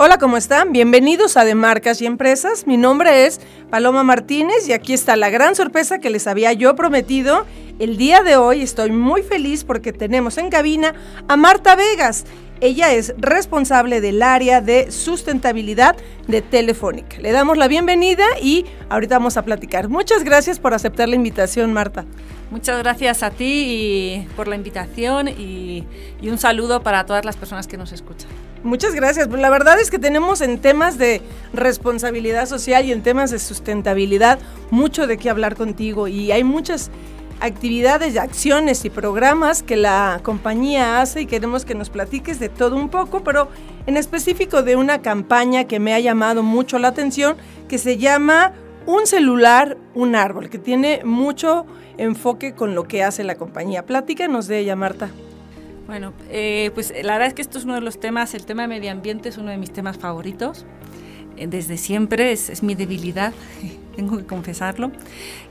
Hola, ¿cómo están? Bienvenidos a De Marcas y Empresas. Mi nombre es Paloma Martínez y aquí está la gran sorpresa que les había yo prometido. El día de hoy estoy muy feliz porque tenemos en cabina a Marta Vegas. Ella es responsable del área de sustentabilidad de Telefónica. Le damos la bienvenida y ahorita vamos a platicar. Muchas gracias por aceptar la invitación, Marta. Muchas gracias a ti por la invitación y, y un saludo para todas las personas que nos escuchan. Muchas gracias. Pues la verdad es que tenemos en temas de responsabilidad social y en temas de sustentabilidad mucho de qué hablar contigo y hay muchas actividades, acciones y programas que la compañía hace y queremos que nos platiques de todo un poco, pero en específico de una campaña que me ha llamado mucho la atención que se llama Un celular, un árbol, que tiene mucho enfoque con lo que hace la compañía. Platícanos de ella, Marta. Bueno, eh, pues la verdad es que esto es uno de los temas, el tema de medio ambiente es uno de mis temas favoritos. Eh, desde siempre es, mi debilidad, tengo que confesarlo.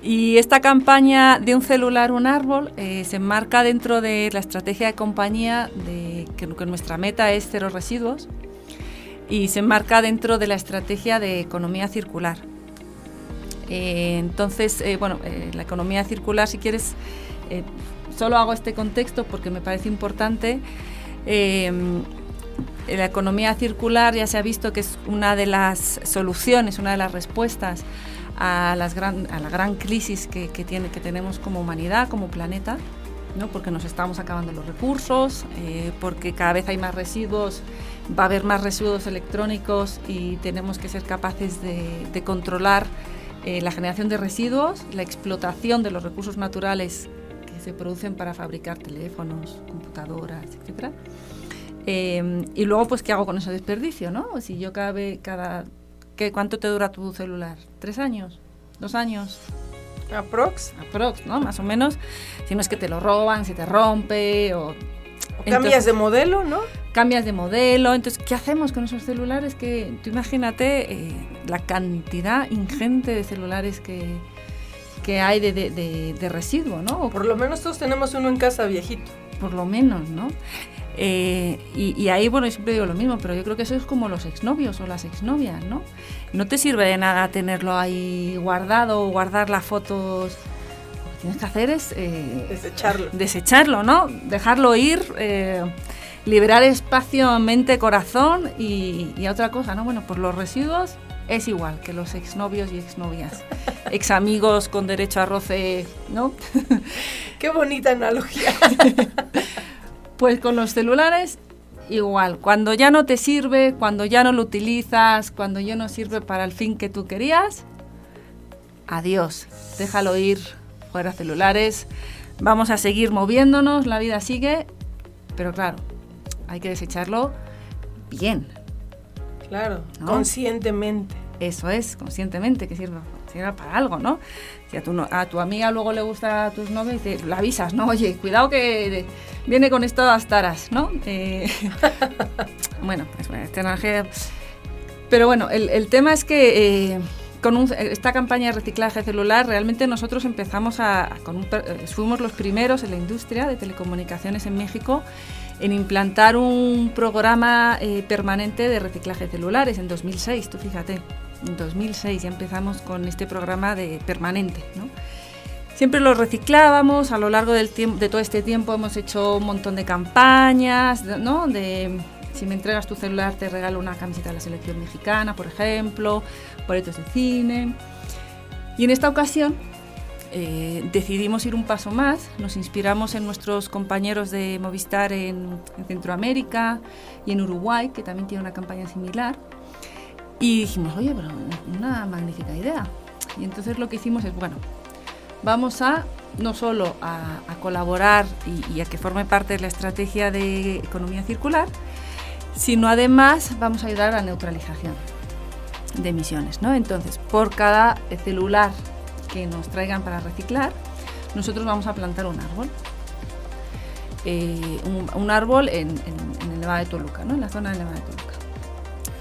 Y esta campaña de un celular, un árbol, eh, se enmarca dentro de la estrategia de compañía de que, que nuestra meta es cero residuos y se enmarca dentro de la estrategia de economía circular. entonces, bueno, la economía circular, si quieres, solo hago este contexto porque me parece importante. Eh, la economía circular ya se ha visto que es una de las soluciones, una de las respuestas a, la gran crisis que tenemos como humanidad, como planeta, ¿no? porque nos estamos acabando los recursos, eh, porque cada vez hay más residuos, va a haber más residuos electrónicos y tenemos que ser capaces de, controlar eh, la generación de residuos, la explotación de los recursos naturales se producen para fabricar teléfonos, computadoras, etc. Eh, y luego, pues, ¿qué hago con ese desperdicio, no? Si yo cada vez, cada... ¿qué, ¿Cuánto te dura tu celular? ¿Tres años? ¿Dos años? Aprox. Aprox, ¿no? Más o menos. Si no es que te lo roban, se te rompe o... cambias de modelo, ¿no? Cambias de modelo. Entonces, ¿qué hacemos con esos celulares? Que tú imagínate eh, la cantidad ingente de celulares que, que hay de, de, residuo, ¿no? O por lo menos todos tenemos uno en casa viejito. Por lo menos, ¿no? Eh, y, ahí, bueno, siempre digo lo mismo, pero yo creo que eso es como los exnovios o las exnovias, ¿no? No te sirve de nada tenerlo ahí guardado o guardar las fotos. Lo que tienes que hacer es... Eh, desecharlo. Desecharlo, ¿no? Dejarlo ir, eh, liberar espacio, mente, corazón y, y otra cosa, ¿no? Bueno, pues los residuos es igual que los exnovios y exnovias, ex amigos con derecho a roce, ¿no? Qué bonita analogía. pues con los celulares igual, cuando ya no te sirve, cuando ya no lo utilizas, cuando ya no sirve para el fin que tú querías, adiós, déjalo ir, fuera celulares, vamos a seguir moviéndonos, la vida sigue, pero claro, hay que desecharlo bien, Claro, conscientemente. Eso es, conscientemente, que sirva, sirva para algo, ¿no? Si a tu, a tu amiga luego le gusta a tus novios, la avisas, ¿no? Oye, cuidado que viene con estas taras, ¿no? Eh, bueno, es una este Pero bueno, el, tema es que eh, con esta campaña de reciclaje celular realmente nosotros empezamos a... Con eh, fuimos los primeros en la industria de telecomunicaciones en México en implantar un programa eh, permanente de reciclaje celulares en 2006, tú fíjate, en 2006 ya empezamos con este programa de permanente, ¿no? Siempre lo reciclábamos, a lo largo del de todo este tiempo hemos hecho un montón de campañas, ¿no? De si me entregas tu celular te regalo una camiseta de la selección mexicana, por ejemplo, boletos de cine. Y en esta ocasión eh, decidimos ir un paso más, nos inspiramos en nuestros compañeros de Movistar en, Centroamérica y en Uruguay, que también tiene una campaña similar, y dijimos, oye, pero una magnífica idea. Y entonces lo que hicimos es, bueno, vamos a no solo a, colaborar y, a que forme parte de la estrategia de economía circular, sino además vamos a ayudar a la neutralización de emisiones. ¿no? Entonces, por cada celular que nos traigan para reciclar, nosotros vamos a plantar un árbol. eh, un, árbol en, el de Toluca, ¿no? en la zona del Nevado de Toluca.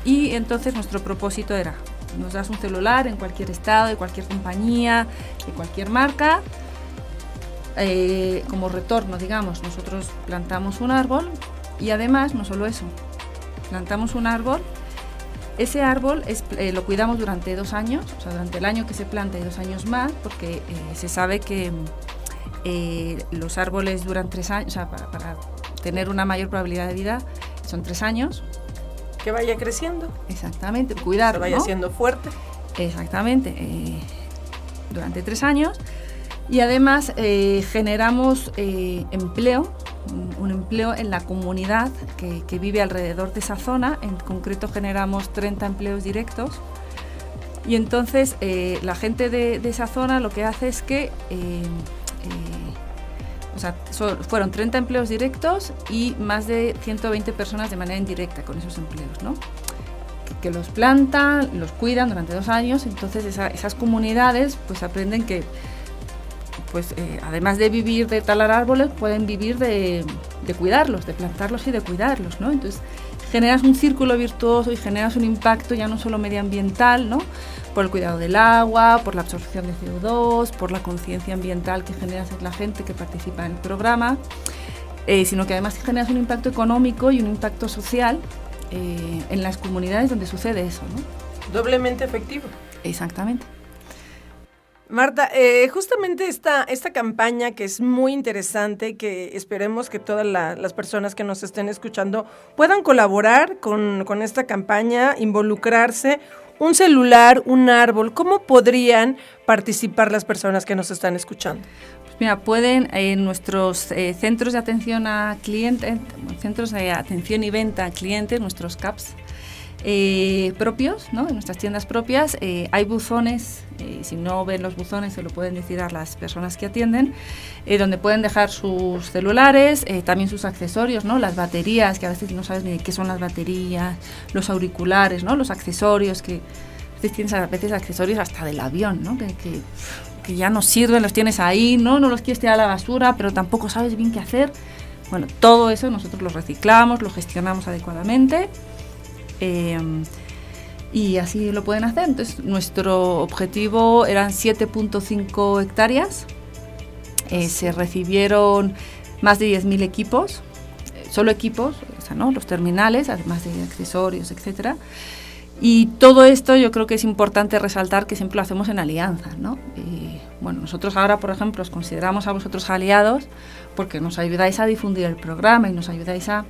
Y entonces nuestro propósito era, nos das un celular en cualquier estado, de cualquier compañía, de cualquier marca, eh, como retorno, digamos, nosotros plantamos un árbol y además, no solo eso, plantamos un árbol, ese árbol eh, lo cuidamos durante dos años, o sea, durante el año que se planta y dos años más, porque eh, se sabe que los árboles duran tres años, o sea, para, tener una mayor probabilidad de vida son tres años. Que vaya creciendo. Exactamente, cuidar. Que vaya siendo fuerte. Exactamente, durante tres años. Y además eh, generamos eh, empleo, un, empleo en la comunidad que, vive alrededor de esa zona. En concreto generamos 30 empleos directos. Y entonces eh, la gente de, esa zona lo que hace es que, o sea, fueron 30 empleos directos y más de 120 personas de manera indirecta con esos empleos, ¿no? Que, los plantan, los cuidan durante dos años, entonces esas comunidades pues aprenden que pues eh, además de vivir de talar árboles, pueden vivir de, cuidarlos, de plantarlos y de cuidarlos, ¿no? Entonces generas un círculo virtuoso y generas un impacto ya no solo medioambiental, ¿no? Por el cuidado del agua, por la absorción de CO2, por la conciencia ambiental que generas en la gente que participa en el programa, eh, sino que además generas un impacto económico y un impacto social eh, en las comunidades donde sucede eso, ¿no? Doblemente efectivo. Exactamente. Marta, eh, justamente esta, esta campaña que es muy interesante, que esperemos que todas las personas que nos estén escuchando puedan colaborar con, con, esta campaña, involucrarse, un celular, un árbol, ¿cómo podrían participar las personas que nos están escuchando? Pues mira, pueden en nuestros eh, centros de atención a clientes, centros de atención y venta a clientes, nuestros CAPS, eh, propios, ¿no? en nuestras tiendas propias. Eh, hay buzones, eh, si no ven los buzones se lo pueden decir a las personas que atienden, donde pueden dejar sus celulares, también sus accesorios, ¿no? las baterías, que a veces no sabes ni qué son las baterías, los auriculares, ¿no? los accesorios, que a veces tienes a veces accesorios hasta del avión, ¿no? que, que, que ya no sirven, los tienes ahí, ¿no? no los quieres tirar a la basura, pero tampoco sabes bien qué hacer. Bueno, todo eso nosotros lo reciclamos, lo gestionamos adecuadamente Em, y así lo pueden hacer. Entonces, nuestro objetivo eran 7.5 hectáreas. Eh, se recibieron más de 10.000 equipos, eh, solo equipos, o sea, ¿no? los terminales, además de accesorios, etcétera. Y todo esto yo creo que es importante resaltar que siempre lo hacemos en alianza, ¿no? Y, bueno, nosotros ahora, por ejemplo, os consideramos a vosotros aliados porque nos ayudáis a difundir el programa y nos ayudáis a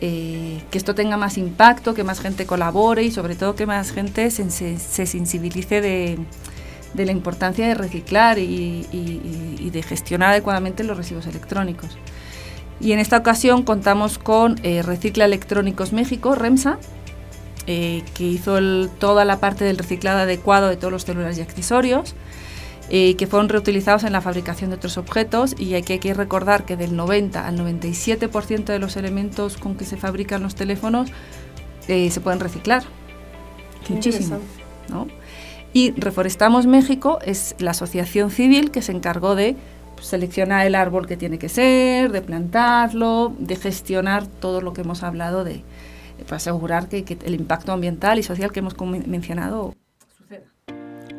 eh, que esto tenga más impacto, que más gente colabore y sobre todo que más gente se, sensibilice de, la importancia de reciclar y, de gestionar adecuadamente los residuos electrónicos. Y en esta ocasión contamos con eh, Recicla Electrónicos México, REMSA, eh, que hizo toda la parte del reciclado adecuado de todos los celulares y accesorios. Eh, que fueron reutilizados en la fabricación de otros objetos y hay que, hay que recordar que del 90 al 97% de los elementos con que se fabrican los teléfonos eh, se pueden reciclar. Muchísimo. Y Reforestamos México es la asociación civil que se encargó de seleccionar el árbol que tiene que ser, de plantarlo, de gestionar todo lo que hemos hablado de, para asegurar que, que el impacto ambiental y social que hemos mencionado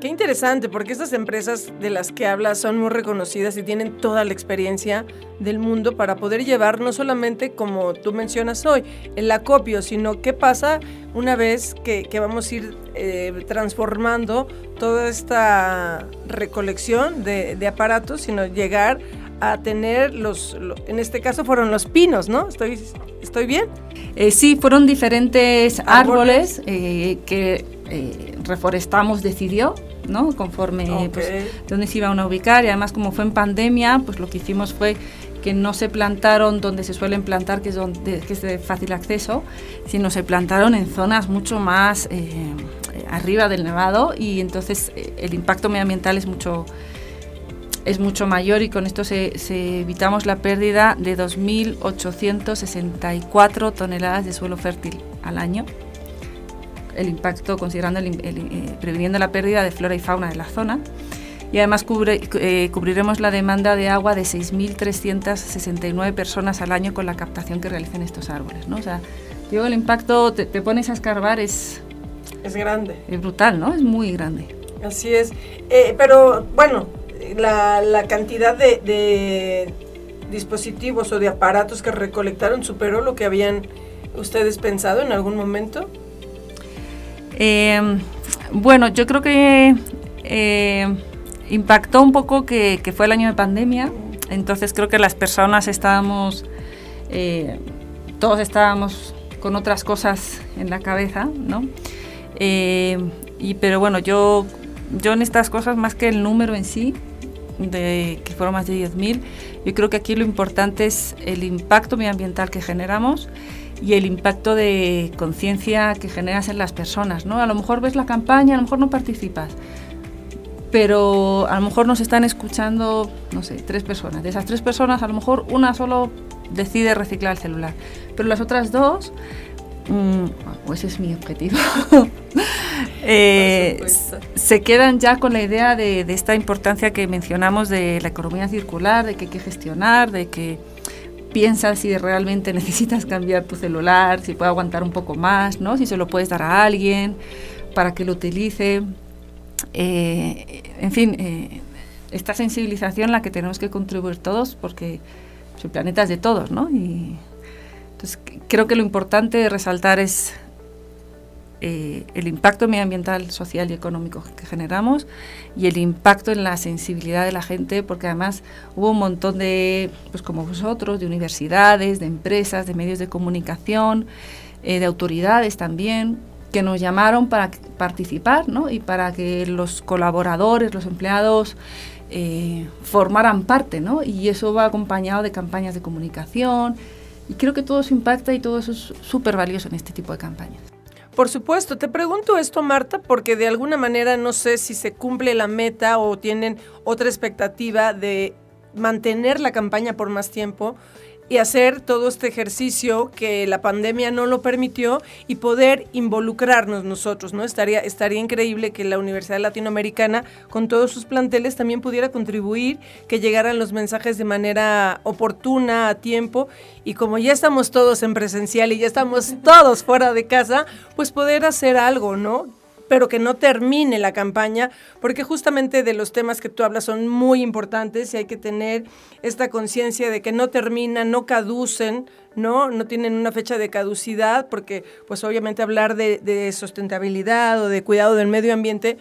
Qué interesante, porque estas empresas de las que hablas son muy reconocidas y tienen toda la experiencia del mundo para poder llevar no solamente como tú mencionas hoy, el acopio, sino qué pasa una vez que, vamos a ir eh, transformando toda esta recolección de, aparatos, sino llegar a tener los, en este caso fueron los pinos, ¿no? ¿Estoy, estoy bien? Eh, sí, fueron diferentes árboles, eh, que Reforestamos decidió ¿no? Conforme pues, dónde se iban a ubicar. Y además como fue en pandemia, pues lo que hicimos fue que no se plantaron donde se suelen plantar, que es, donde, que es de fácil acceso, sino se plantaron en zonas mucho más eh, arriba del nevado. Y entonces eh, el impacto medioambiental es mucho, es mucho mayor. Y con esto se, se evitamos la pérdida de 2.864 toneladas de suelo fértil al año el impacto considerando el, eh, previniendo la pérdida de flora y fauna de la zona. y además eh, cubriremos la demanda de agua de 6.369 personas al año con la captación que realicen estos árboles. ¿no? O sea, yo el impacto, te, pones a escarbar, es... Es grande. Es brutal, ¿no? Es muy grande. Así es. Eh, pero bueno, la, cantidad de, dispositivos o de aparatos que recolectaron superó lo que habían ustedes pensado en algún momento. Eh, bueno, yo creo que eh, impactó un poco que, fue el año de pandemia, entonces creo que las personas estábamos, todos estábamos con otras cosas en la cabeza, ¿no? y, pero bueno, yo yo en estas cosas, más que el número en sí, de que fueron más de 10.000, yo creo que aquí lo importante es el impacto medioambiental que generamos y el impacto de conciencia que generas en las personas, ¿no? A lo mejor ves la campaña, a lo mejor no participas, pero a lo mejor nos están escuchando, no sé, tres personas. De esas tres personas, a lo mejor una solo decide reciclar el celular, pero las otras dos, mm, ese es mi objetivo. Eh, se quedan ya con la idea de, esta importancia que mencionamos de la economía circular, de que hay que gestionar, de que piensas si realmente necesitas cambiar tu celular, si puede aguantar un poco más, ¿no? si se lo puedes dar a alguien para que lo utilice. Eh, en fin, eh, esta sensibilización la que tenemos que contribuir todos porque el planeta es de todos, ¿no? Y entonces creo que lo importante de resaltar es eh, el impacto medioambiental, social y económico que generamos y el impacto en la sensibilidad de la gente, porque además hubo un montón de, pues como vosotros, de universidades, de empresas, de medios de comunicación, eh, de autoridades también, que nos llamaron para participar ¿no? y para que los colaboradores, los empleados, eh, formaran parte, ¿no? Y eso va acompañado de campañas de comunicación. Y creo que todo eso impacta y todo eso es súper valioso en este tipo de campañas. Por supuesto, te pregunto esto, Marta, porque de alguna manera no sé si se cumple la meta o tienen otra expectativa de mantener la campaña por más tiempo y hacer todo este ejercicio que la pandemia no lo permitió y poder involucrarnos nosotros, ¿no? Estaría, estaría increíble que la Universidad Latinoamericana, con todos sus planteles, también pudiera contribuir, que llegaran los mensajes de manera oportuna, a tiempo, y como ya estamos todos en presencial y ya estamos todos fuera de casa, pues poder hacer algo, ¿no? Pero que no termine la campaña, porque justamente de los temas que tú hablas son muy importantes y hay que tener esta conciencia de que no terminan, no caducen, ¿no? No tienen una fecha de caducidad, porque pues obviamente hablar de, sustentabilidad o de cuidado del medio ambiente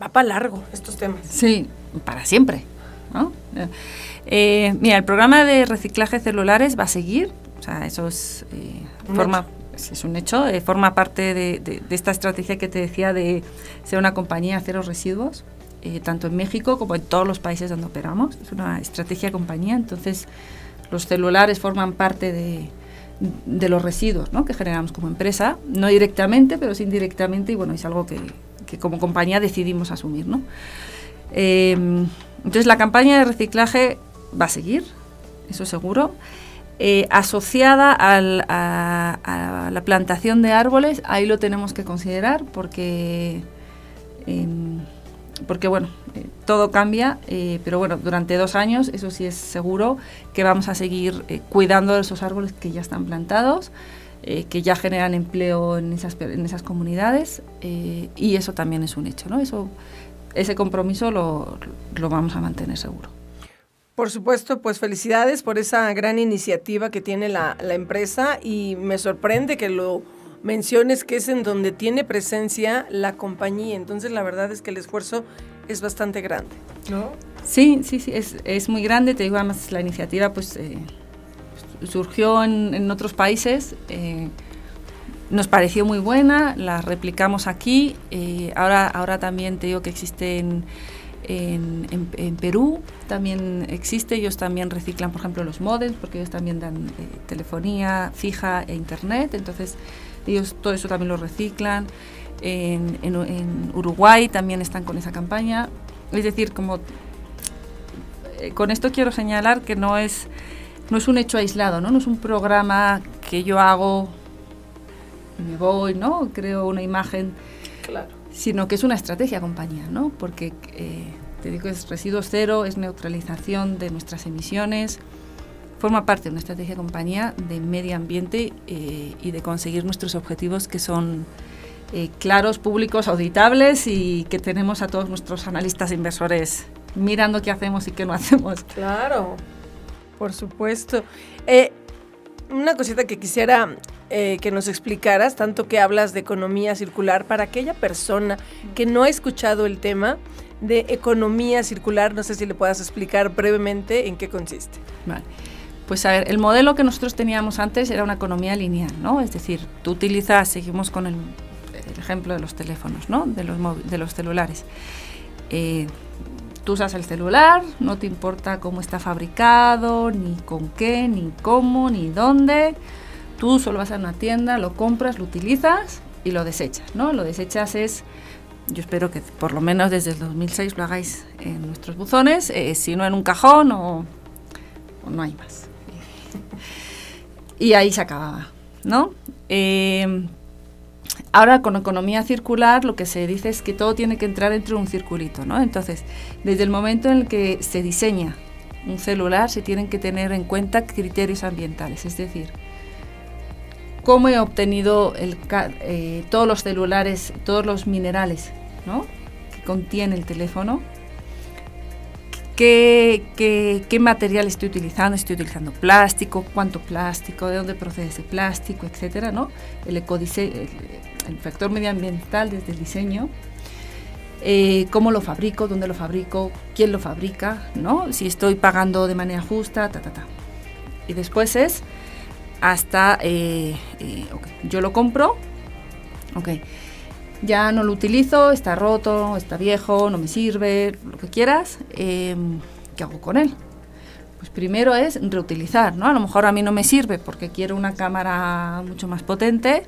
va para largo estos temas. Sí, para siempre, ¿no? Eh, mira, el programa de reciclaje celulares va a seguir, o sea, eso es eh, forma es un hecho, eh, forma parte de, esta estrategia que te decía de ser una compañía cero residuos, eh, tanto en México como en todos los países donde operamos. Es una estrategia compañía, entonces los celulares forman parte de, los residuos que generamos como empresa, no directamente, pero sí indirectamente, y bueno, es algo que, como compañía decidimos asumir. ¿no? Em, entonces la campaña de reciclaje va a seguir, eso seguro. Eh, asociada a, la plantación de árboles, ahí lo tenemos que considerar porque, em, porque bueno, eh, todo cambia, eh, pero bueno, durante dos años, eso sí es seguro, que vamos a seguir cuidando de esos árboles que ya están plantados, que ya generan empleo en esas, en esas comunidades, y eso también es un hecho, ¿no? Eso, ese compromiso lo vamos a mantener seguro. Por supuesto, pues felicidades por esa gran iniciativa que tiene la, empresa y me sorprende que lo menciones que es en donde tiene presencia la compañía. Entonces la verdad es que el esfuerzo es bastante grande, ¿no? Sí, sí, sí, es, muy grande. Te digo, además la iniciativa pues eh, surgió en, otros países. Eh, nos pareció muy buena, la replicamos aquí. Eh, ahora, ahora también te digo que existen en, Perú también existe, ellos también reciclan, por ejemplo, los modems, porque ellos también dan eh, telefonía fija e internet, entonces ellos todo eso también lo reciclan. En, Uruguay también están con esa campaña. Es decir, como eh, con esto quiero señalar que no es, no es un hecho aislado, ¿no? no es un programa que yo hago me voy, ¿no? Creo una imagen. Sino que es una estrategia compañía, ¿no? Porque, eh, te digo, es residuos cero, es neutralización de nuestras emisiones, forma parte de una estrategia compañía de medio ambiente eh, y de conseguir nuestros objetivos que son eh, claros, públicos, auditables y que tenemos a todos nuestros analistas e inversores mirando qué hacemos y qué no hacemos. Claro, por supuesto. Eh, una cosita que quisiera que nos explicaras, tanto que hablas de economía circular, para aquella persona que no ha escuchado el tema de economía circular, no sé si le puedas explicar brevemente en qué consiste. Vale. Pues a ver, el modelo que nosotros teníamos antes era una economía lineal, ¿no? Es decir, tú utilizas, seguimos con el, ejemplo de los teléfonos, ¿no? De los, de los celulares. Eh, tú usas el celular, no te importa cómo está fabricado, ni con qué, ni cómo, ni dónde. Tú solo vas a una tienda, lo compras, lo utilizas y lo desechas, ¿no? Lo desechas es, yo espero que por lo menos desde el 2006 lo hagáis en nuestros buzones, eh, si no en un cajón o no hay más y ahí se acababa, ¿no? Eh, ahora con economía circular lo que se dice es que todo tiene que entrar dentro de un circulito, ¿no? Entonces, desde el momento en el que se diseña un celular se tienen que tener en cuenta criterios ambientales, es decir, cómo he obtenido eh, todos los celulares, todos los minerales ¿no? que contiene el teléfono, qué, material estoy utilizando, estoy utilizando plástico, cuánto plástico, de dónde procede ese plástico, etcétera, ¿no? El, el, factor medioambiental desde el diseño, eh, cómo lo fabrico, dónde lo fabrico, quién lo fabrica, ¿no? Si estoy pagando de manera justa, ta, ta, ta. Y después es hasta, eh, eh, yo lo compro, ok ya no lo utilizo, está roto, está viejo, no me sirve, lo que quieras, em, ¿qué hago con él? Pues primero es reutilizar, ¿no? A lo mejor a mí no me sirve porque quiero una cámara mucho más potente,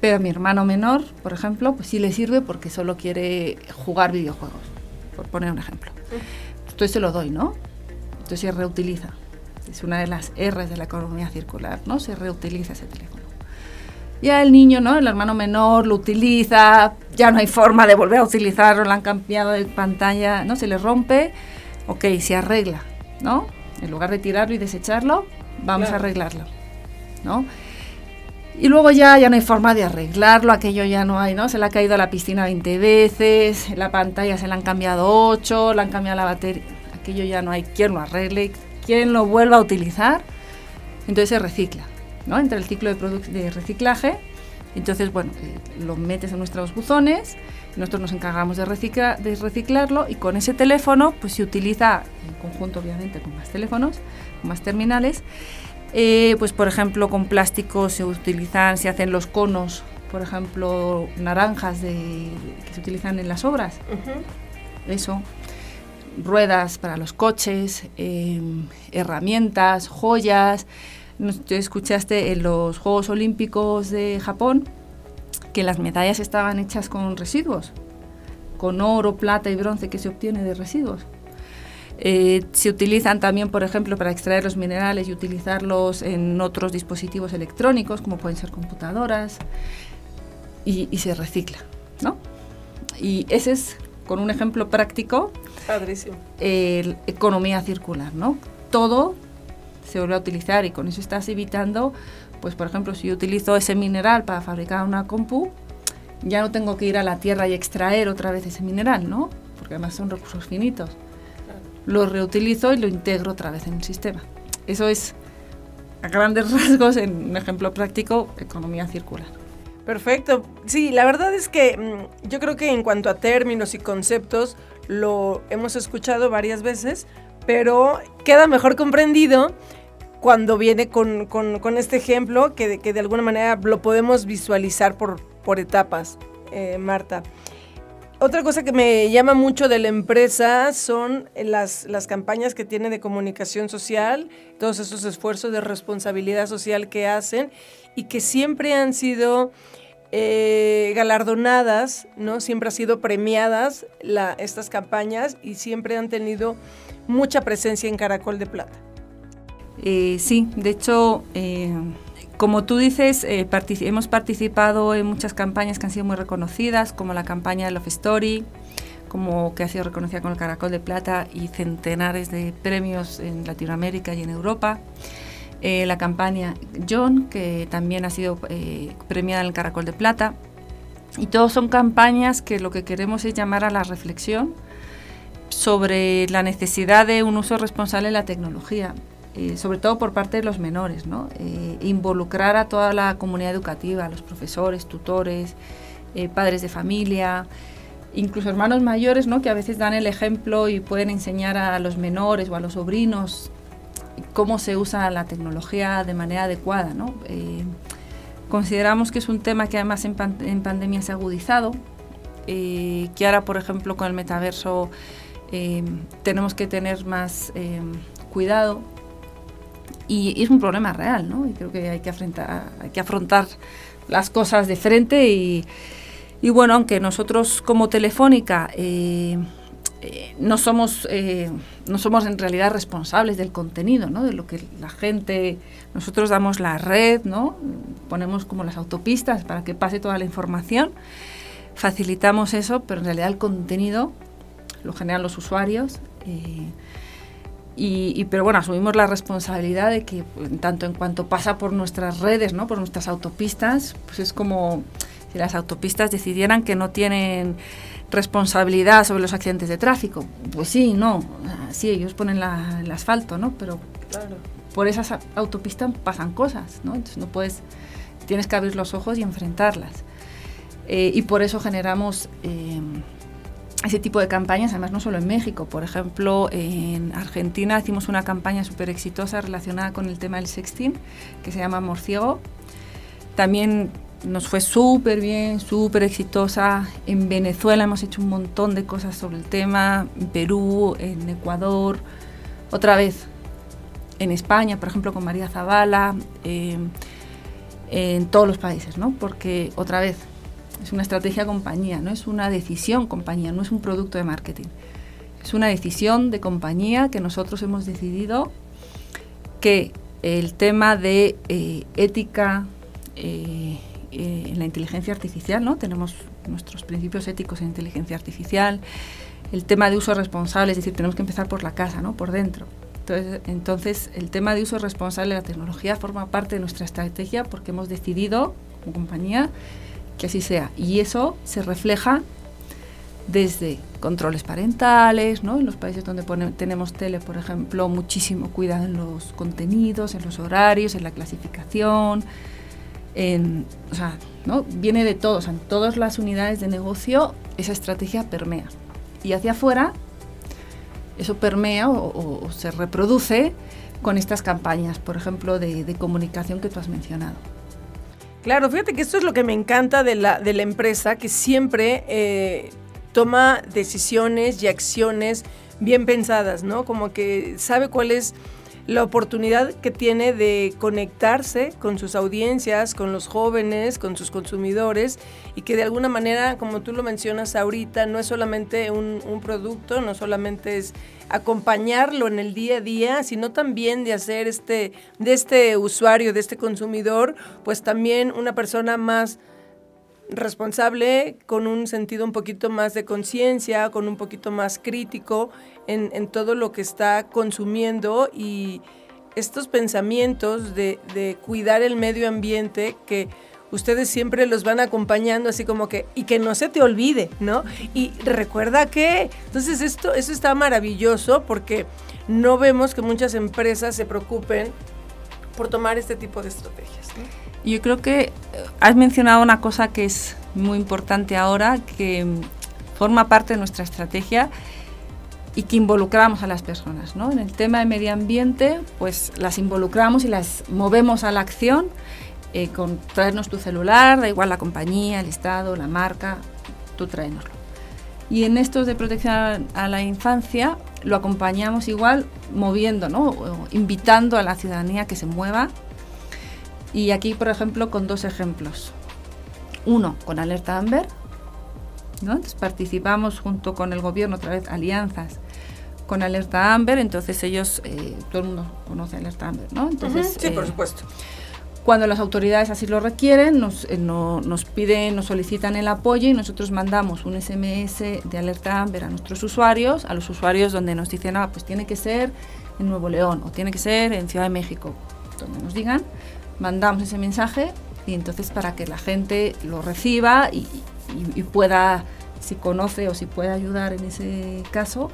pero a mi hermano menor, por ejemplo, pues sí le sirve porque solo quiere jugar videojuegos, por poner un ejemplo. Entonces se lo doy, ¿no? Entonces se reutiliza. Es una de las R's de la economía circular, ¿no? Se reutiliza ese teléfono. Ya el niño, ¿no? El hermano menor lo utiliza, ya no hay forma de volver a utilizarlo, lo han cambiado de pantalla, ¿no? Se le rompe, ok, se arregla, ¿no? En lugar de tirarlo y desecharlo, vamos a arreglarlo, ¿no? Y luego ya, ya no hay forma de arreglarlo, aquello ya no hay, ¿no? Se le ha caído a la piscina 20 veces, la pantalla se le han cambiado 8, le han cambiado la batería, aquello ya no hay quien lo arregle, quien lo vuelva a utilizar, entonces se recicla. ¿no? Entra el ciclo de, de reciclaje. Entonces, bueno, eh, lo metes en nuestros buzones, nosotros nos encargamos de, de reciclarlo y con ese teléfono pues se utiliza en conjunto obviamente con más teléfonos, con más terminales. Eh, pues por ejemplo con plástico se utilizan, se hacen los conos, por ejemplo naranjas de, que se utilizan en las obras. Eso ruedas para los coches, em, herramientas, joyas, Tú escuchaste en los Juegos Olímpicos de Japón que las medallas estaban hechas con residuos, con oro, plata y bronce que se obtiene de residuos. Eh, se utilizan también, por ejemplo, para extraer los minerales y utilizarlos en otros dispositivos electrónicos, como pueden ser computadoras, y, se recicla, ¿no? Y ese es, con un ejemplo práctico, Padrísimo. economía circular, ¿no? Todo se vuelve a utilizar y con eso estás evitando, pues por ejemplo, si yo utilizo ese mineral para fabricar una compu, ya no tengo que ir a la tierra y extraer otra vez ese mineral, ¿no? Porque además son recursos finitos. Lo reutilizo y lo integro otra vez en el sistema. Eso es, a grandes rasgos, en un ejemplo práctico, economía circular. Perfecto. Sí, la verdad es que mm, yo creo que en cuanto a términos y conceptos, lo hemos escuchado varias veces, pero queda mejor comprendido cuando viene con, este ejemplo que de, que de alguna manera lo podemos visualizar por, por etapas, eh, Marta. Otra cosa que me llama mucho de la empresa son las, las campañas que tiene de comunicación social, todos esos esfuerzos de responsabilidad social que hacen y que siempre han sido eh, galardonadas, ¿no? Siempre han sido premiadas estas campañas y siempre han tenido mucha presencia en Caracol de Plata. Eh, sí, de hecho, eh, como tú dices, eh, hemos participado en muchas campañas que han sido muy reconocidas, como la campaña Love Story, como que ha sido reconocida con el Caracol de Plata y centenares de premios en Latinoamérica y en Europa. La campaña John, que también ha sido premiada en el Caracol de Plata. Y todos son campañas que lo que queremos es llamar a la reflexión sobre la necesidad de un uso responsable de la tecnología, eh, sobre todo por parte de los menores, ¿no? involucrar a toda la comunidad educativa, a los profesores, tutores, padres de familia, incluso hermanos mayores, ¿no? que a veces dan el ejemplo y pueden enseñar a los menores o a los sobrinos cómo se usa la tecnología de manera adecuada. Eh, consideramos que es un tema que además en, pandemia se ha agudizado, eh, que ahora, por ejemplo, con el metaverso eh, tenemos que tener más cuidado y, es un problema real, ¿no? Y creo que hay que afrontar, hay que afrontar las cosas de frente y, y bueno, aunque nosotros como Telefónica eh, eh, no, somos, eh, no somos en realidad responsables del contenido, ¿no? de lo que la gente, nosotros damos la red, ¿no? ponemos como las autopistas para que pase toda la información, facilitamos eso, pero en realidad el contenido lo generan los usuarios. Y, pero bueno, asumimos la responsabilidad de que tanto en cuanto pasa por nuestras redes, ¿no? por nuestras autopistas, pues es como si las autopistas decidieran que no tienen responsabilidad sobre los accidentes de tráfico. Pues sí, no, sí, ellos ponen el asfalto, ¿no? Pero por esas autopistas pasan cosas, ¿no? Entonces no puedes, tienes que abrir los ojos y enfrentarlas. Eh, y por eso generamos eh, ese tipo de campañas, además no solo en México, por ejemplo, en Argentina hicimos una campaña súper exitosa relacionada con el tema del sexting, que se llama Amor Ciego. También nos fue súper bien, súper exitosa. En Venezuela hemos hecho un montón de cosas sobre el tema, en Perú, en Ecuador, otra vez en España, por ejemplo, con María Zavala, em, en todos los países, ¿no? Porque otra vez es una estrategia compañía, no es una decisión compañía, no es un producto de marketing. Es una decisión de compañía que nosotros hemos decidido que el tema de eh, ética, eh, eh, en la inteligencia artificial, ¿no? Tenemos nuestros principios éticos en inteligencia artificial, el tema de uso responsable, es decir, tenemos que empezar por la casa, ¿no? Por dentro. Entonces, entonces, el tema de uso responsable de la tecnología forma parte de nuestra estrategia porque hemos decidido, como compañía, que así sea. Y eso se refleja desde controles parentales, ¿no? en los países donde tenemos tele, por ejemplo, muchísimo cuidado en los contenidos, en los horarios, en la clasificación, o sea, ¿no? viene de todos, en todas las unidades de negocio esa estrategia permea. Y hacia afuera, eso permea o, se reproduce con estas campañas, por ejemplo, de, comunicación que tú has mencionado. Claro, fíjate que esto es lo que me encanta de la, de la empresa, que siempre eh, toma decisiones y acciones bien pensadas, ¿no? Como que sabe cuál es la oportunidad que tiene de conectarse con sus audiencias, con los jóvenes, con sus consumidores y que de alguna manera, como tú lo mencionas ahorita, no es solamente un, producto, no solamente es acompañarlo en el día a día, sino también de hacer este, de este usuario, de este consumidor, pues también una persona más responsable, con un sentido un poquito más de conciencia, con un poquito más crítico en, todo lo que está consumiendo y estos pensamientos de, cuidar el medio ambiente que ustedes siempre los van acompañando así como que y que no se te olvide, ¿no? Y recuerda que entonces esto eso está maravilloso porque no vemos que muchas empresas se preocupen por tomar este tipo de estrategias. Yo creo que eh, has mencionado una cosa que es muy importante ahora, que forma parte de nuestra estrategia y que involucramos a las personas. ¿no? En el tema de medio ambiente, pues las involucramos y las movemos a la acción eh, con traernos tu celular, da igual la compañía, el estado, la marca, tú tráenoslo. Y en estos de protección a la infancia lo acompañamos igual moviendo, ¿no? invitando a la ciudadanía que se mueva. Y aquí, por ejemplo, con dos ejemplos. Uno, con Alerta Amber, entonces participamos junto con el gobierno, otra vez alianzas con Alerta Amber, entonces ellos, eh, todo el mundo conoce Alerta Amber, ¿no? Entonces, sí, por eh, supuesto. Cuando las autoridades así lo requieren, nos, eh, nos piden, nos solicitan el apoyo y nosotros mandamos un SMS de alerta Amber a nuestros usuarios, a los usuarios donde nos dicen, ah, pues tiene que ser en Nuevo León o tiene que ser en Ciudad de México, donde nos digan, mandamos ese mensaje y entonces para que la gente lo reciba y, pueda, si conoce o si puede ayudar en ese caso,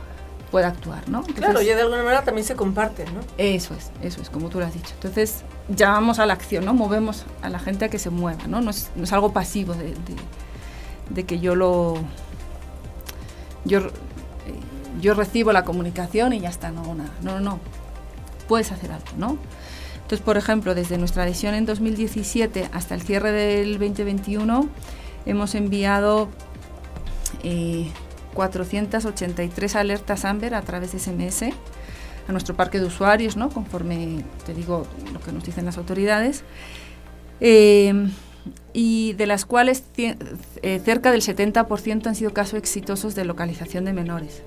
pueda actuar, ¿no? claro, y de alguna manera también se comparte, ¿no? Eso es, eso es, como tú lo has dicho. Entonces, llamamos a la acción, ¿no? Movemos a la gente a que se mueva, ¿no? No es, no es algo pasivo de, de, que yo lo... Yo, yo recibo la comunicación y ya está, no, nada. No, no, no. Puedes hacer algo, ¿no? Entonces, por ejemplo, desde nuestra adhesión en 2017 hasta el cierre del 2021, hemos enviado eh, 483 alertas AMBER a través de SMS a nuestro parque de usuarios, ¿no? conforme te digo lo que nos dicen las autoridades, eh, y de las cuales eh, cerca del 70% han sido casos exitosos de localización de menores.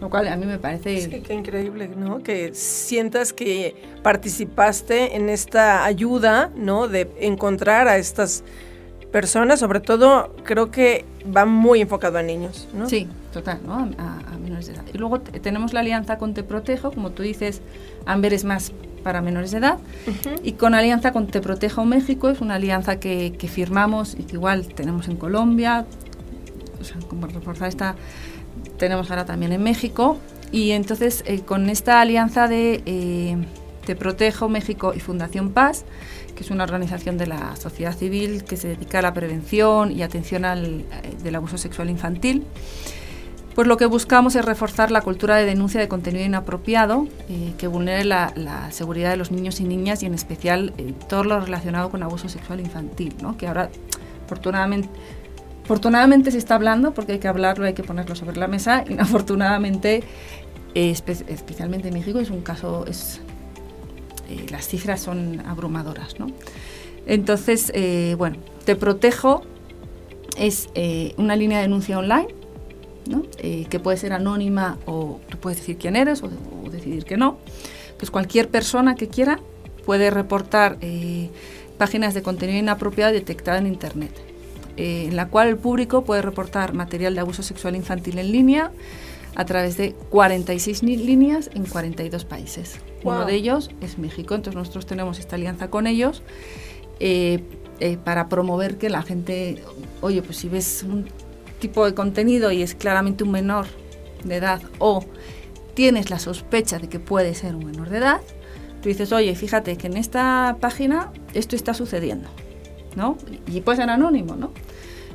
Lo cual a mí me parece... Sí, qué increíble, ¿no? Que sientas que participaste en esta ayuda, ¿no? De encontrar a estas personas, sobre todo creo que va muy enfocado a niños, ¿no? Sí, total, ¿no? A, menores de edad. Y luego tenemos la alianza con Te Protejo, como tú dices, Amber es más para menores de edad, y con alianza con Te Protejo México, es una alianza que, que firmamos y que igual tenemos en Colombia, o sea, como reforzar esta tenemos ahora también en México. Y entonces eh, con esta alianza de eh, Te Protejo México y Fundación Paz, que es una organización de la sociedad civil que se dedica a la prevención y atención al, eh, del abuso sexual infantil, pues lo que buscamos es reforzar la cultura de denuncia de contenido inapropiado que vulnere la, seguridad de los niños y niñas y en especial todo lo relacionado con abuso sexual infantil, ¿no? que ahora afortunadamente Afortunadamente se está hablando porque hay que hablarlo, hay que ponerlo sobre la mesa. Inafortunadamente, especialmente en México, es un caso, es, eh, las cifras son abrumadoras. ¿no? Entonces, eh, bueno, Te Protejo es eh, una línea de denuncia online ¿no? que puede ser anónima o tú puedes decir quién eres o, decidir que no. Entonces, cualquier persona que quiera puede reportar páginas de contenido inapropiado detectado en Internet. Eh, en la cual el público puede reportar material de abuso sexual infantil en línea a través de 46 líneas en 42 países. Uno de ellos es México, entonces nosotros tenemos esta alianza con ellos eh, eh, para promover que la gente, oye, pues si ves un tipo de contenido y es claramente un menor de edad o tienes la sospecha de que puede ser un menor de edad, tú dices, oye, fíjate que en esta página esto está sucediendo, ¿no? Y puede ser anónimo, ¿no?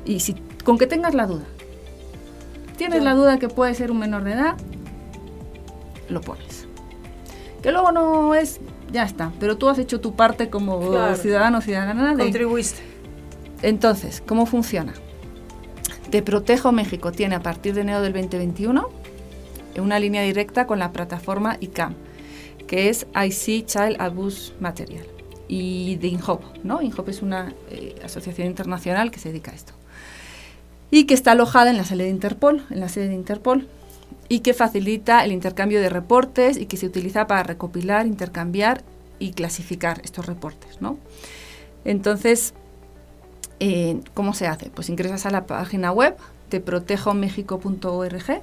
Y si, con que tengas la duda, tienes la duda que puede ser un menor de edad, lo pones. Que luego no es, ya está, pero tú has hecho tu parte como ciudadano o ciudadana. De, Contribuiste. Entonces, ¿cómo funciona? Te Protejo México tiene a partir de enero del 2021 una línea directa con la plataforma ICAM, que es IC Child Abuse Material, y de INHOP. ¿no? INHOP es una eh, asociación internacional que se dedica a esto y que está alojada en la sede de Interpol, en la sede de Interpol, y que facilita el intercambio de reportes y que se utiliza para recopilar, intercambiar y clasificar estos reportes, ¿no? Entonces, eh, ¿cómo se hace? Pues ingresas a la página web de protejomexico.org,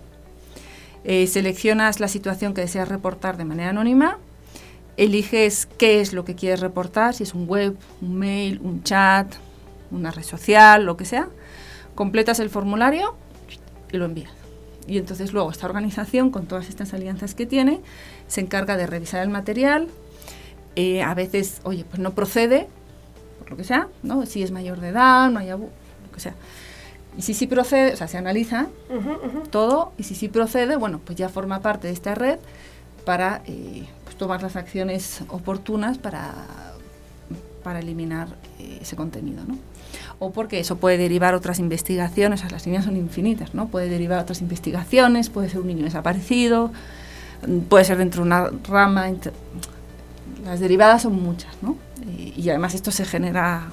eh, seleccionas la situación que deseas reportar de manera anónima, eliges qué es lo que quieres reportar, si es un web, un mail, un chat, una red social, lo que sea, completas el formulario y lo envías. Y entonces luego esta organización, con todas estas alianzas que tiene, se encarga de revisar el material. Eh, a veces, oye, pues no procede, por lo que sea, ¿no? Si es mayor de edad, no hay lo que sea. Y si sí procede, o sea, se analiza todo, y si sí procede, bueno, pues ya forma parte de esta red para eh, tomar las acciones oportunas para, para eliminar eh, ese contenido, ¿no? o porque eso puede derivar otras investigaciones, las líneas son infinitas, ¿no? Puede derivar otras investigaciones, puede ser un niño desaparecido, puede ser dentro de una rama, las derivadas son muchas, ¿no? Y, además esto se genera,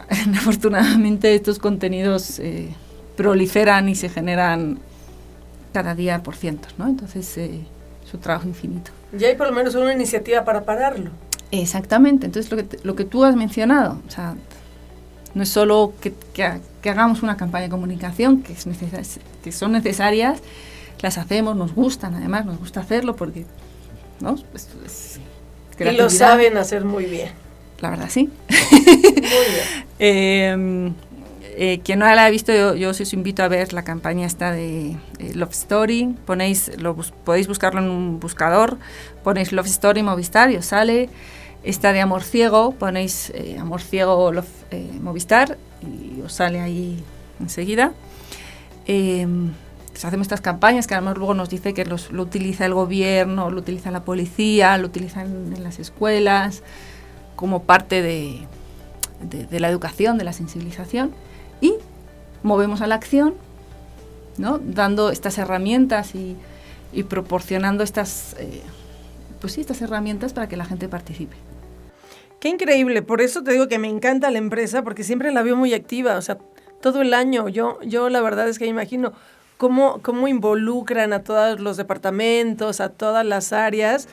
afortunadamente estos contenidos eh, proliferan y se generan cada día por cientos, ¿no? Entonces eh, es trabajo infinito. Y hay por lo menos una iniciativa para pararlo. Exactamente, entonces lo que, lo que tú has mencionado, o sea, no es solo que, que, hagamos una campaña de comunicación, que, es que son necesarias, las hacemos, nos gustan, además, nos gusta hacerlo porque, ¿no? y lo saben hacer muy bien. La verdad, sí. muy bien. Em, eh, quien no la ha visto, yo, yo, os invito a ver la campaña esta de eh, Love Story. Ponéis, lo, podéis buscarlo en un buscador, ponéis Love Story Movistar y os sale. Esta de Amor Ciego, ponéis eh, Amor Ciego Love, Movistar y os sale ahí enseguida. Em, pues hacemos estas campañas que además luego nos dice que lo utiliza el gobierno, lo utiliza la policía, lo utilizan en las escuelas como parte de, de la educación, de la sensibilización movemos a la acción, ¿no? dando estas herramientas y, proporcionando estas, eh, pues sí, estas herramientas para que la gente participe. Qué increíble, por eso te digo que me encanta la empresa, porque siempre la veo muy activa, o sea, todo el año. Yo, yo la verdad es que imagino cómo, cómo involucran a todos los departamentos, a todas las áreas,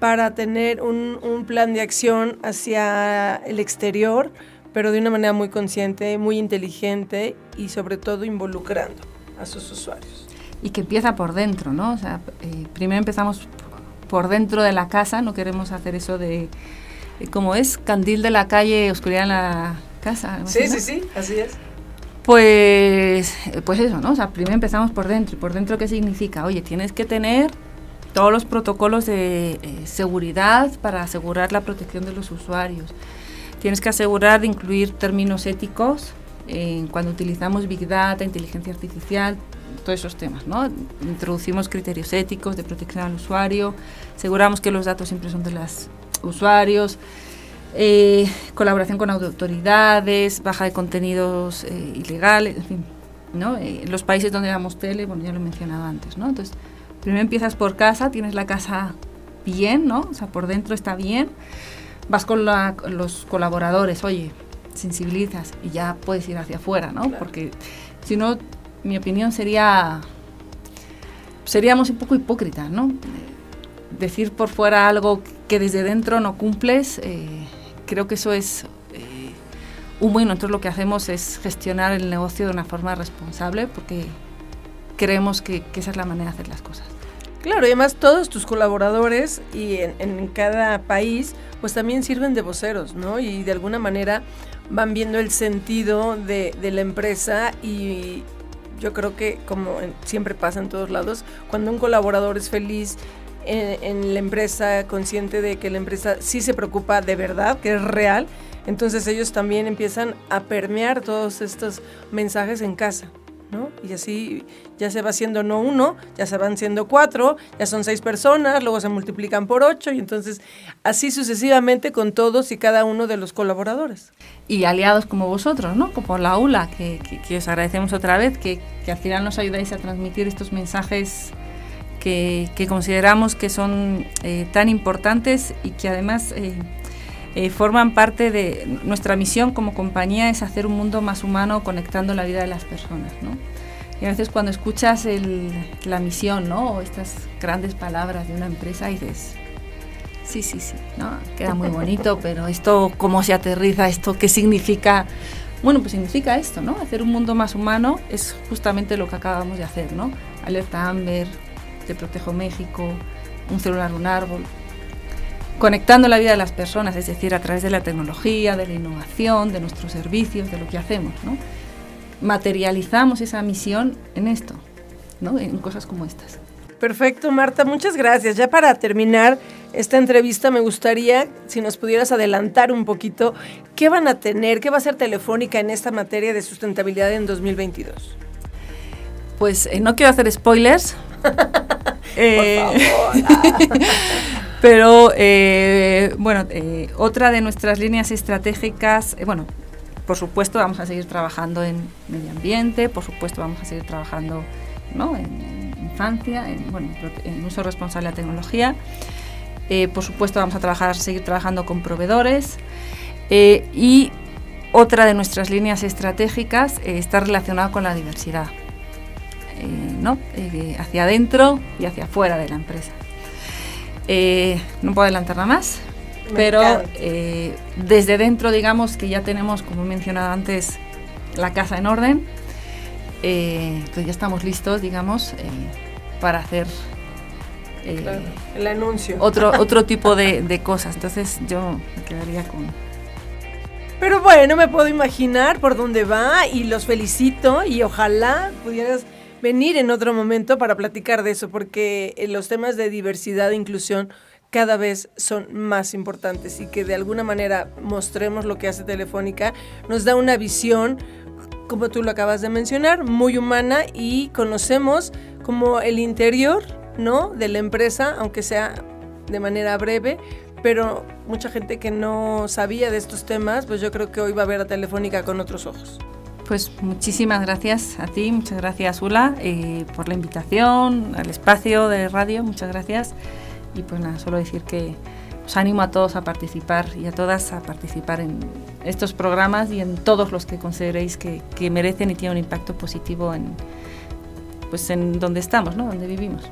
para tener un, un plan de acción hacia el exterior pero de una manera muy consciente, muy inteligente y sobre todo involucrando a sus usuarios. Y que empieza por dentro, ¿no? O sea, eh, primero empezamos por dentro de la casa, no queremos hacer eso de, eh, como es, candil de la calle, oscuridad en la casa. Sí, sí, sí, así es. Pues, pues eso, ¿no? O sea, primero empezamos por dentro. ¿Y por dentro qué significa? Oye, tienes que tener todos los protocolos de eh, seguridad para asegurar la protección de los usuarios Tienes que asegurar de incluir términos éticos cuando utilizamos Big Data, inteligencia artificial, todos esos temas. ¿no? Introducimos criterios éticos de protección al usuario, aseguramos que los datos siempre son de los usuarios, eh, colaboración con autoridades, baja de contenidos eh, ilegales, en fin. ¿no? Eh, los países donde damos tele, bueno, ya lo he mencionado antes. ¿no? Entonces, primero empiezas por casa, tienes la casa bien, ¿no? o sea, por dentro está bien vas con los colaboradores, oye, sensibilizas y ya puedes ir hacia afuera, ¿no? Porque si no, mi opinión sería, seríamos un poco hipócritas, ¿no? Decir por fuera algo que desde dentro no cumples, eh, creo que eso es eh, un bueno. Entonces lo que hacemos es gestionar el negocio de una forma responsable porque creemos que, que esa es la manera de hacer las cosas. Claro, y además todos tus colaboradores y en, cada país pues también sirven de voceros, ¿no? Y de alguna manera van viendo el sentido de, la empresa y yo creo que como siempre pasa en todos lados, cuando un colaborador es feliz en, en, la empresa, consciente de que la empresa sí se preocupa de verdad, que es real, entonces ellos también empiezan a permear todos estos mensajes en casa. Y así ya se va haciendo no uno, ya se van siendo cuatro, ya son seis personas, luego se multiplican por ocho y entonces así sucesivamente con todos y cada uno de los colaboradores. Y aliados como vosotros, ¿no? Como la ULA, que, os agradecemos otra vez, que, al final nos ayudáis a transmitir estos mensajes que, consideramos que son eh, tan importantes y que además... Eh, eh, forman parte de nuestra misión como compañía es hacer un mundo más humano conectando la vida de las personas. ¿no? Y a veces cuando escuchas la misión ¿no? o estas grandes palabras de una empresa dices, sí, sí, sí, ¿no? queda muy bonito, pero esto, ¿cómo se aterriza? ¿Esto qué significa? Bueno, pues significa esto, ¿no? Hacer un mundo más humano es justamente lo que acabamos de hacer, ¿no? Alerta Amber, Te Protejo México, un celular, un árbol, conectando la vida de las personas, es decir, a través de la tecnología, de la innovación, de nuestros servicios, de lo que hacemos. ¿no? Materializamos esa misión en esto, ¿no? en cosas como estas. Perfecto, Marta, muchas gracias. Ya para terminar esta entrevista, me gustaría, si nos pudieras adelantar un poquito, ¿qué van a tener, qué va a ser Telefónica en esta materia de sustentabilidad en 2022? Pues eh, no quiero hacer spoilers. eh, Por favor. Pero eh, bueno, eh, otra de nuestras líneas estratégicas, eh, bueno, por supuesto vamos a seguir trabajando en medio ambiente, por supuesto vamos a seguir trabajando en, infancia, en, bueno, en uso responsable de la tecnología. por supuesto vamos a seguir trabajando con proveedores y otra de nuestras líneas estratégicas está relacionada con la diversidad, ¿no? hacia adentro y hacia afuera de la empresa. Eh, no puedo adelantar nada más, pero eh, desde dentro, digamos que ya tenemos, como he mencionado antes, la casa en orden. Eh, pues ya estamos listos, digamos, eh, para hacer el anuncio. Otro, otro tipo de, de cosas. Entonces yo me quedaría con, pero bueno, me puedo imaginar por dónde va y los felicito y ojalá pudieras venir en otro momento para platicar de eso, porque los temas de diversidad e inclusión cada vez son más importantes y que de alguna manera mostremos lo que hace Telefónica nos da una visión, como tú lo acabas de mencionar, muy humana y conocemos como el interior, ¿no? De la empresa, aunque sea de manera breve, pero mucha gente que no sabía de estos temas, pues yo creo que hoy va a ver a Telefónica con otros ojos. Pues muchísimas gracias a ti, muchas gracias Ula eh, por la invitación, al espacio de radio, muchas gracias. Y pues nada, solo decir que os animo a todos a participar y a todas a participar en estos programas y en todos los que consideréis que, merecen y tienen un impacto positivo en, pues en donde estamos, ¿no? donde vivimos.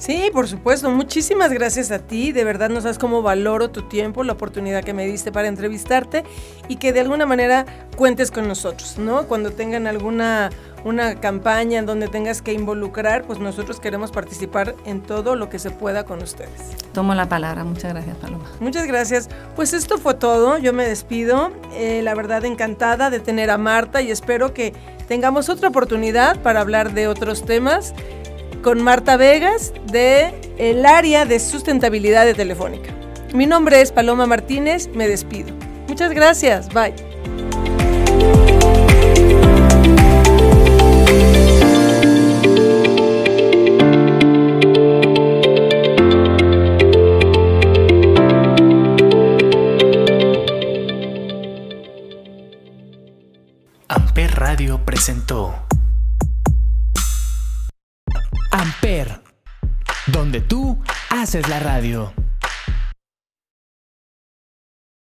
Sí, por supuesto. Muchísimas gracias a ti. De verdad no sabes cómo valoro tu tiempo, la oportunidad que me diste para entrevistarte y que de alguna manera cuentes con nosotros, ¿no? Cuando tengan alguna una campaña en donde tengas que involucrar, pues nosotros queremos participar en todo lo que se pueda con ustedes. Tomo la palabra, muchas gracias Paloma. Muchas gracias. Pues esto fue todo, yo me despido, eh, la verdad encantada de tener a Marta y espero que tengamos otra oportunidad para hablar de otros temas con Marta Vegas de el área de sustentabilidad de Telefónica. Mi nombre es Paloma Martínez, me despido. Muchas gracias, bye. presentó Amper, donde tú haces la radio.